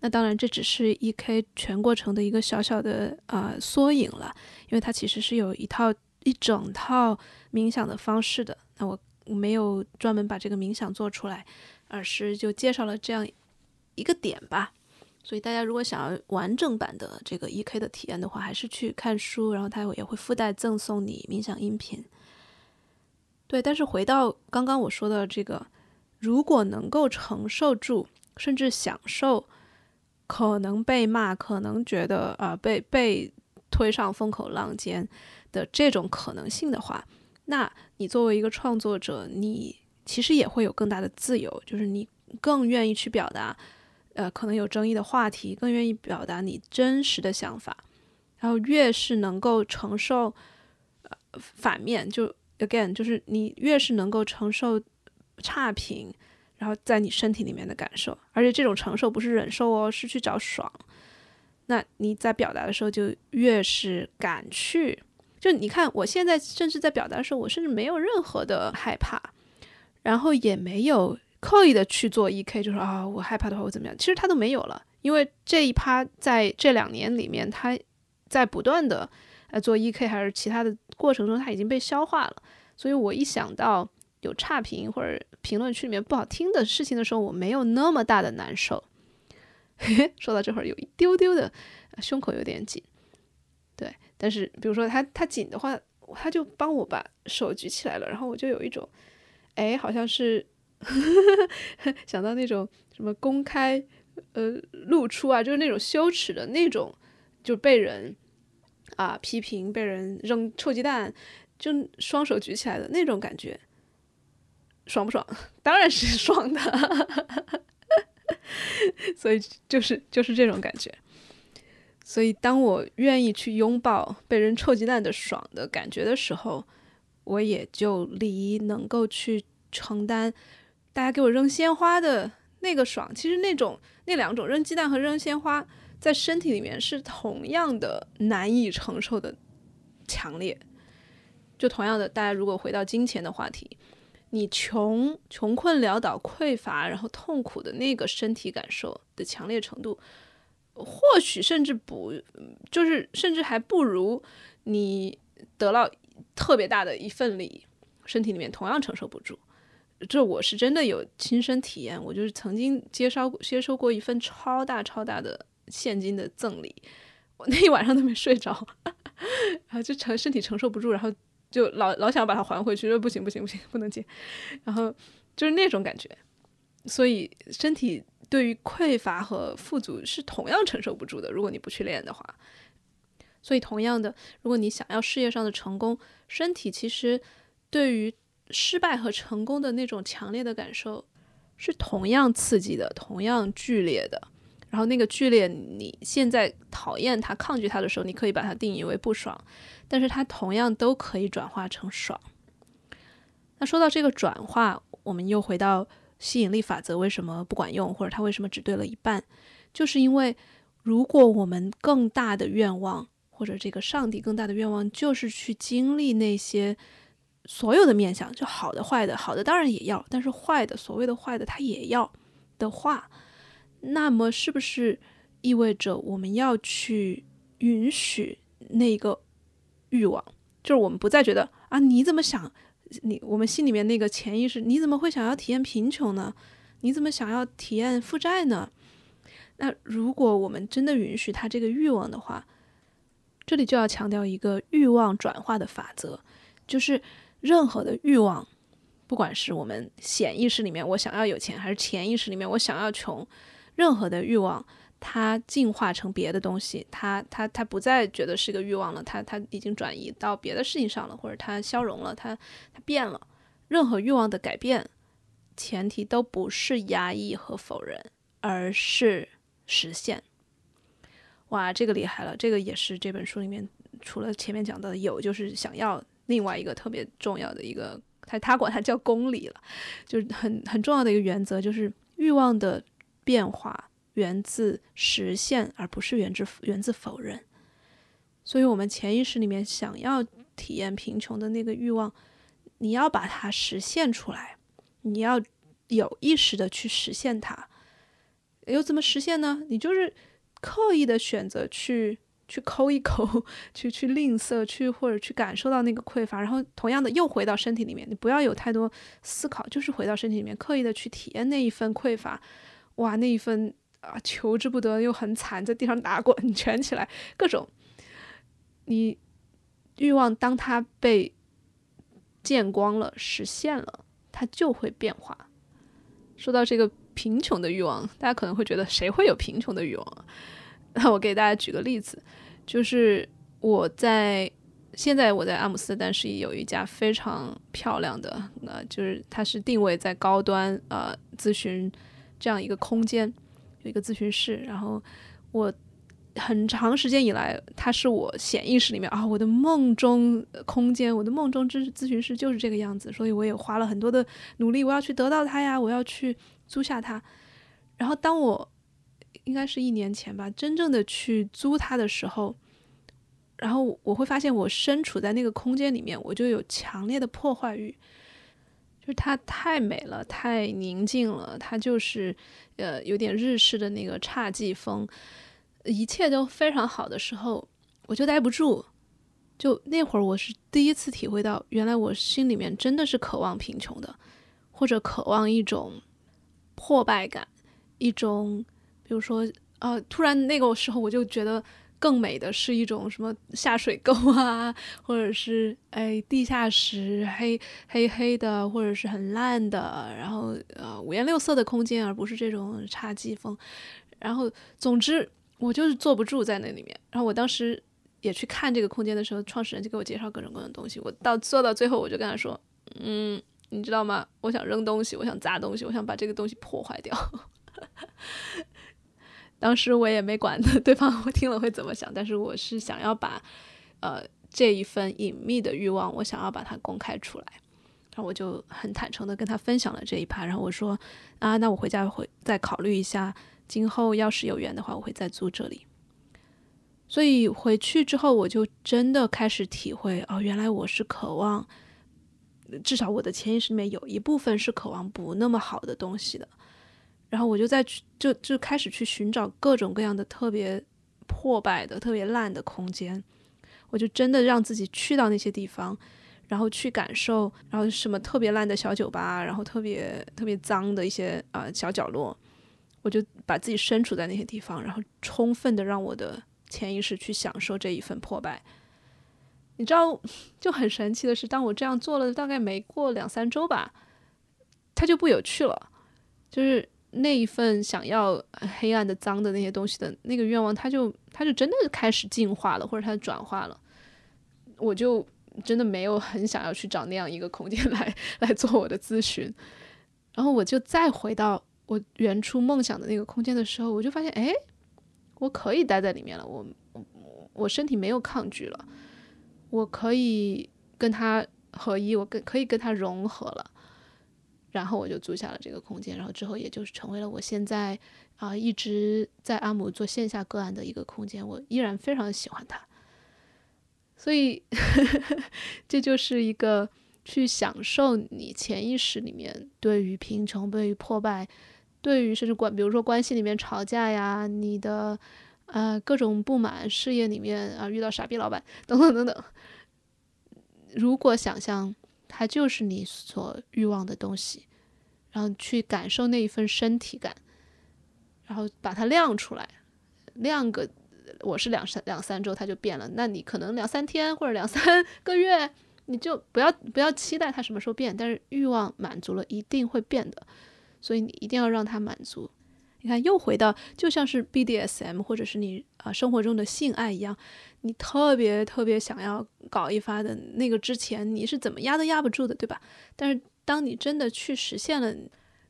Speaker 1: 那当然，这只是 E K 全过程的一个小小的呃缩影了，因为它其实是有一套一整套冥想的方式的。那我我没有专门把这个冥想做出来。而是就介绍了这样一个点吧，所以大家如果想要完整版的这个 EK 的体验的话，还是去看书，然后它也会附带赠送你冥想音频。对，但是回到刚刚我说的这个，如果能够承受住，甚至享受可能被骂、可能觉得啊被被推上风口浪尖的这种可能性的话，那你作为一个创作者，你。其实也会有更大的自由，就是你更愿意去表达，呃，可能有争议的话题，更愿意表达你真实的想法。然后越是能够承受，呃，反面就 again 就是你越是能够承受差评，然后在你身体里面的感受，而且这种承受不是忍受哦，是去找爽。那你在表达的时候就越是敢去，就你看我现在甚至在表达的时候，我甚至没有任何的害怕。然后也没有刻意的去做 E.K，就说啊，我害怕的话我怎么样？其实他都没有了，因为这一趴在这两年里面，他在不断的呃做 E.K 还是其他的过程中，他已经被消化了。所以我一想到有差评或者评论区里面不好听的事情的时候，我没有那么大的难受。*laughs* 说到这会儿有一丢丢的胸口有点紧，对，但是比如说他他紧的话，他就帮我把手举起来了，然后我就有一种。哎，好像是 *laughs* 想到那种什么公开呃露出啊，就是那种羞耻的那种，就被人啊批评，被人扔臭鸡蛋，就双手举起来的那种感觉，爽不爽？当然是 *laughs* 爽的，所以就是就是这种感觉。所以当我愿意去拥抱被人臭鸡蛋的爽的感觉的时候。我也就离能够去承担大家给我扔鲜花的那个爽，其实那种那两种扔鸡蛋和扔鲜花，在身体里面是同样的难以承受的强烈。就同样的，大家如果回到金钱的话题，你穷穷困潦倒、匮乏，然后痛苦的那个身体感受的强烈程度，或许甚至不，就是甚至还不如你得到。特别大的一份力，身体里面同样承受不住。这我是真的有亲身体验，我就是曾经接收接收过一份超大超大的现金的赠礼，我那一晚上都没睡着，*laughs* 然后就承身体承受不住，然后就老老想把它还回去，说不行不行不行，不能接。然后就是那种感觉，所以身体对于匮乏和富足是同样承受不住的。如果你不去练的话。所以，同样的，如果你想要事业上的成功，身体其实对于失败和成功的那种强烈的感受是同样刺激的、同样剧烈的。然后那个剧烈，你现在讨厌它、抗拒它的时候，你可以把它定义为不爽，但是它同样都可以转化成爽。那说到这个转化，我们又回到吸引力法则为什么不管用，或者它为什么只对了一半，就是因为如果我们更大的愿望，或者这个上帝更大的愿望，就是去经历那些所有的面相，就好的、坏的，好的当然也要，但是坏的，所谓的坏的，他也要的话。那么，是不是意味着我们要去允许那个欲望？就是我们不再觉得啊，你怎么想？你我们心里面那个潜意识，你怎么会想要体验贫穷呢？你怎么想要体验负债呢？那如果我们真的允许他这个欲望的话，这里就要强调一个欲望转化的法则，就是任何的欲望，不管是我们显意识里面我想要有钱，还是潜意识里面我想要穷。任何的欲望，它进化成别的东西，它它它不再觉得是个欲望了，它它已经转移到别的事情上了，或者它消融了，它它变了。任何欲望的改变，前提都不是压抑和否认，而是实现。哇，这个厉害了！这个也是这本书里面除了前面讲到的有，就是想要另外一个特别重要的一个，他他管它叫公理了，就是很很重要的一个原则，就是欲望的。变化源自实现，而不是源自源自否认。所以，我们潜意识里面想要体验贫穷的那个欲望，你要把它实现出来，你要有意识的去实现它。又怎么实现呢？你就是刻意的选择去去抠一抠，*laughs* 去去吝啬，去或者去感受到那个匮乏，然后同样的又回到身体里面，你不要有太多思考，就是回到身体里面，刻意的去体验那一份匮乏。哇，那一份啊，求之不得又很惨，在地上打滚、*laughs* 蜷起来，各种。你欲望当它被见光了、实现了，它就会变化。说到这个贫穷的欲望，大家可能会觉得谁会有贫穷的欲望？*laughs* 那我给大家举个例子，就是我在现在我在阿姆斯特丹是有一家非常漂亮的，呃，就是它是定位在高端呃咨询。这样一个空间，有一个咨询室，然后我很长时间以来，它是我潜意识里面啊，我的梦中空间，我的梦中咨咨询室就是这个样子，所以我也花了很多的努力，我要去得到它呀，我要去租下它。然后当我应该是一年前吧，真正的去租它的时候，然后我会发现我身处在那个空间里面，我就有强烈的破坏欲。就是它太美了，太宁静了，它就是，呃，有点日式的那个侘寂风，一切都非常好的时候，我就待不住。就那会儿，我是第一次体会到，原来我心里面真的是渴望贫穷的，或者渴望一种破败感，一种，比如说，啊，突然那个时候我就觉得。更美的是一种什么下水沟啊，或者是哎地下室黑黑黑的，或者是很烂的，然后呃五颜六色的空间，而不是这种侘寂风。然后总之我就是坐不住在那里面。然后我当时也去看这个空间的时候，创始人就给我介绍各种各样的东西。我到坐到最后，我就跟他说：“嗯，你知道吗？我想扔东西，我想砸东西，我想把这个东西破坏掉。”当时我也没管 *laughs* 对方，我听了会怎么想。但是我是想要把，呃，这一份隐秘的欲望，我想要把它公开出来。然后我就很坦诚的跟他分享了这一趴。然后我说，啊，那我回家会再考虑一下，今后要是有缘的话，我会再租这里。所以回去之后，我就真的开始体会，哦，原来我是渴望，至少我的潜意识里面有一部分是渴望不那么好的东西的。然后我就在去就就开始去寻找各种各样的特别破败的、特别烂的空间，我就真的让自己去到那些地方，然后去感受，然后什么特别烂的小酒吧，然后特别特别脏的一些啊小角落，我就把自己身处在那些地方，然后充分的让我的潜意识去享受这一份破败。你知道，*laughs* 就很神奇的是，当我这样做了大概没过两三周吧，它就不有趣了，就是。那一份想要黑暗的、脏的那些东西的那个愿望，它就它就真的开始进化了，或者它转化了。我就真的没有很想要去找那样一个空间 *laughs* 来来做我的咨询。然后我就再回到我原初梦想的那个空间的时候，我就发现，哎，我可以待在里面了，我我我身体没有抗拒了，我可以跟他合一，我跟可以跟他融合了。然后我就租下了这个空间，然后之后也就是成为了我现在啊一直在阿姆做线下个案的一个空间，我依然非常喜欢它。所以 *laughs* 这就是一个去享受你潜意识里面对于贫穷、对于破败、对于甚至关，比如说关系里面吵架呀，你的呃各种不满，事业里面啊遇到傻逼老板等等等等，如果想象。它就是你所欲望的东西，然后去感受那一份身体感，然后把它亮出来，亮个我是两三两三周它就变了，那你可能两三天或者两三个月，你就不要不要期待它什么时候变，但是欲望满足了一定会变的，所以你一定要让它满足。你看，又回到就像是 BDSM 或者是你啊生活中的性爱一样。你特别特别想要搞一发的那个之前，你是怎么压都压不住的，对吧？但是当你真的去实现了，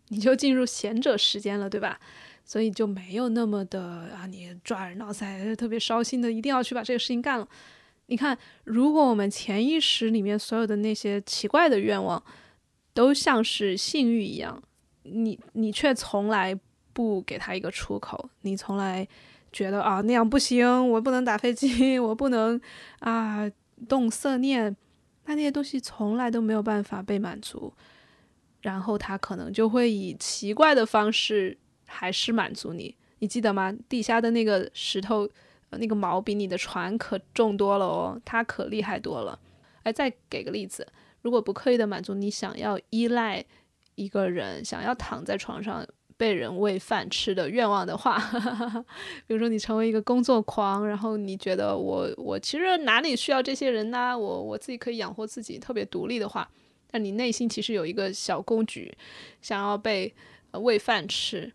Speaker 1: 你就进入贤者时间了，对吧？所以就没有那么的啊，你抓耳挠腮，特别烧心的，一定要去把这个事情干了。你看，如果我们潜意识里面所有的那些奇怪的愿望，都像是性欲一样，你你却从来不给他一个出口，你从来。觉得啊那样不行，我不能打飞机，*laughs* 我不能啊动色念，那那些东西从来都没有办法被满足，然后他可能就会以奇怪的方式还是满足你。你记得吗？地下的那个石头，那个毛比你的船可重多了哦，它可厉害多了。哎，再给个例子，如果不刻意的满足你想要依赖一个人，想要躺在床上。被人喂饭吃的愿望的话，*laughs* 比如说你成为一个工作狂，然后你觉得我我其实哪里需要这些人呢？我我自己可以养活自己，特别独立的话，但你内心其实有一个小公举，想要被喂饭吃，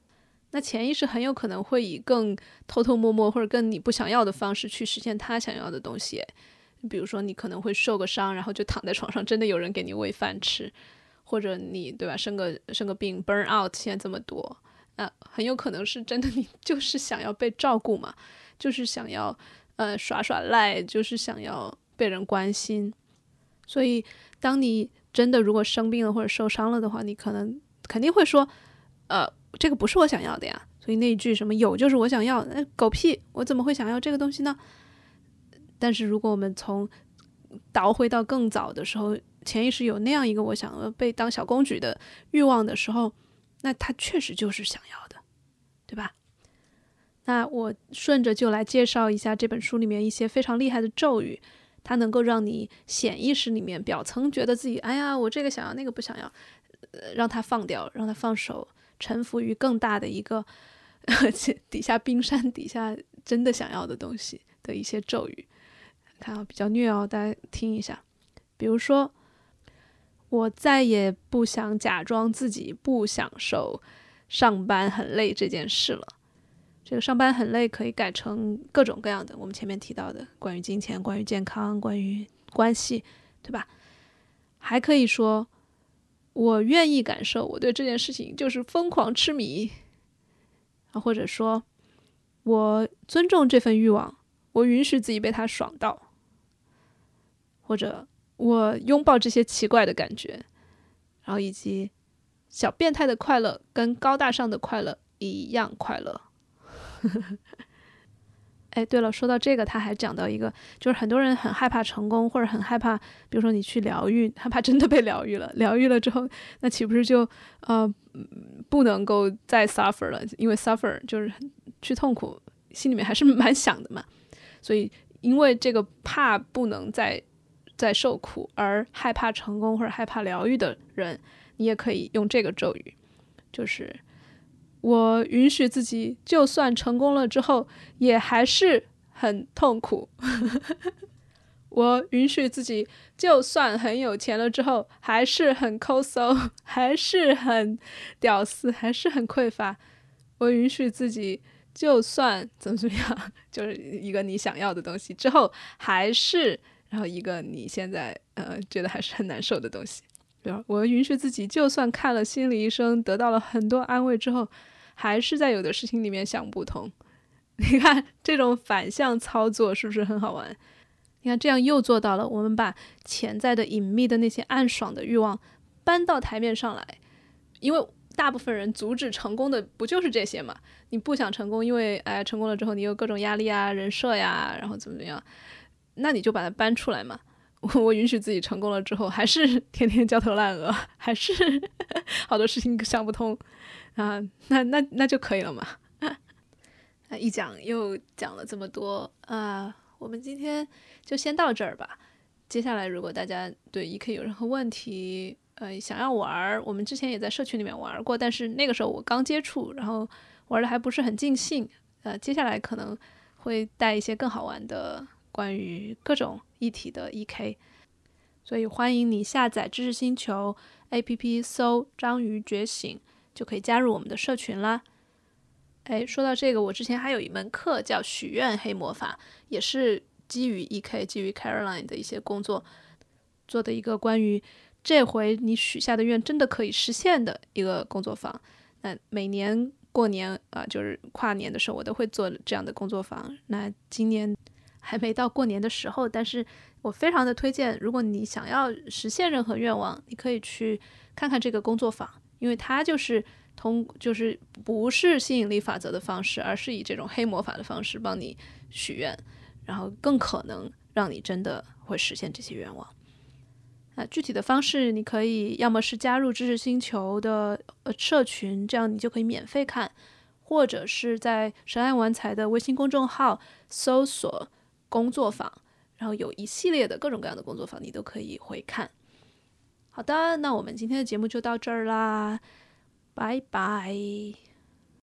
Speaker 1: 那潜意识很有可能会以更偷偷摸摸或者更你不想要的方式去实现他想要的东西。比如说你可能会受个伤，然后就躺在床上，真的有人给你喂饭吃。或者你对吧，生个生个病，burn out，现在这么多，那很有可能是真的，*laughs* 你就是想要被照顾嘛，就是想要呃耍耍赖，就是想要被人关心。所以，当你真的如果生病了或者受伤了的话，你可能肯定会说，呃，这个不是我想要的呀。所以那句什么有就是我想要，那狗屁，我怎么会想要这个东西呢？但是如果我们从倒回到更早的时候。潜意识有那样一个我想要被当小公举的欲望的时候，那他确实就是想要的，对吧？那我顺着就来介绍一下这本书里面一些非常厉害的咒语，它能够让你潜意识里面表层觉得自己哎呀，我这个想要那个不想要，呃，让它放掉，让它放手，臣服于更大的一个 *laughs* 底下冰山底下真的想要的东西的一些咒语。看啊，比较虐哦，大家听一下，比如说。我再也不想假装自己不享受上班很累这件事了。这个上班很累可以改成各种各样的，我们前面提到的关于金钱、关于健康、关于关系，对吧？还可以说，我愿意感受，我对这件事情就是疯狂痴迷啊，或者说，我尊重这份欲望，我允许自己被它爽到，或者。我拥抱这些奇怪的感觉，然后以及小变态的快乐跟高大上的快乐一样快乐。*laughs* 哎，对了，说到这个，他还讲到一个，就是很多人很害怕成功，或者很害怕，比如说你去疗愈，害怕真的被疗愈了，疗愈了之后，那岂不是就呃不能够再 suffer 了？因为 suffer 就是去痛苦，心里面还是蛮想的嘛。所以因为这个怕不能再。在受苦而害怕成功或者害怕疗愈的人，你也可以用这个咒语，就是我允许自己，就算成功了之后，也还是很痛苦。*laughs* 我允许自己，就算很有钱了之后，还是很抠搜，*laughs* 还是很屌丝，还是很匮乏。我允许自己，就算怎么怎么样，*laughs* 就是一个你想要的东西之后，还是。然后一个你现在呃觉得还是很难受的东西，对吧？我允许自己，就算看了心理医生，得到了很多安慰之后，还是在有的事情里面想不通。*laughs* 你看这种反向操作是不是很好玩？你看这样又做到了，我们把潜在的、隐秘的那些暗爽的欲望搬到台面上来，因为大部分人阻止成功的不就是这些嘛？你不想成功，因为哎，成功了之后你有各种压力啊、人设呀，然后怎么怎么样，那你就把它搬出来嘛。我允许自己成功了之后，还是 *laughs* 天天焦头烂额，还是 *laughs* 好多事情想不通啊，那那那就可以了嘛。那一讲又讲了这么多啊，我们今天就先到这儿吧。接下来如果大家对 E K 有任何问题，呃，想要玩，我们之前也在社群里面玩过，但是那个时候我刚接触，然后玩的还不是很尽兴。呃，接下来可能会带一些更好玩的。关于各种议题的 E.K，所以欢迎你下载知识星球 A.P.P，搜“章鱼觉醒”就可以加入我们的社群啦。哎，说到这个，我之前还有一门课叫“许愿黑魔法”，也是基于 E.K，基于 Caroline 的一些工作做的一个关于这回你许下的愿真的可以实现的一个工作坊。那每年过年啊，就是跨年的时候，我都会做这样的工作坊。那今年。还没到过年的时候，但是我非常的推荐，如果你想要实现任何愿望，你可以去看看这个工作坊，因为它就是通，就是不是吸引力法则的方式，而是以这种黑魔法的方式帮你许愿，然后更可能让你真的会实现这些愿望。那具体的方式，你可以要么是加入知识星球的呃社群，这样你就可以免费看，或者是在神爱玩财的微信公众号搜索。工作坊，然后有一系列的各种各样的工作坊，你都可以回看。好的，那我们今天的节目就到这儿啦，拜拜。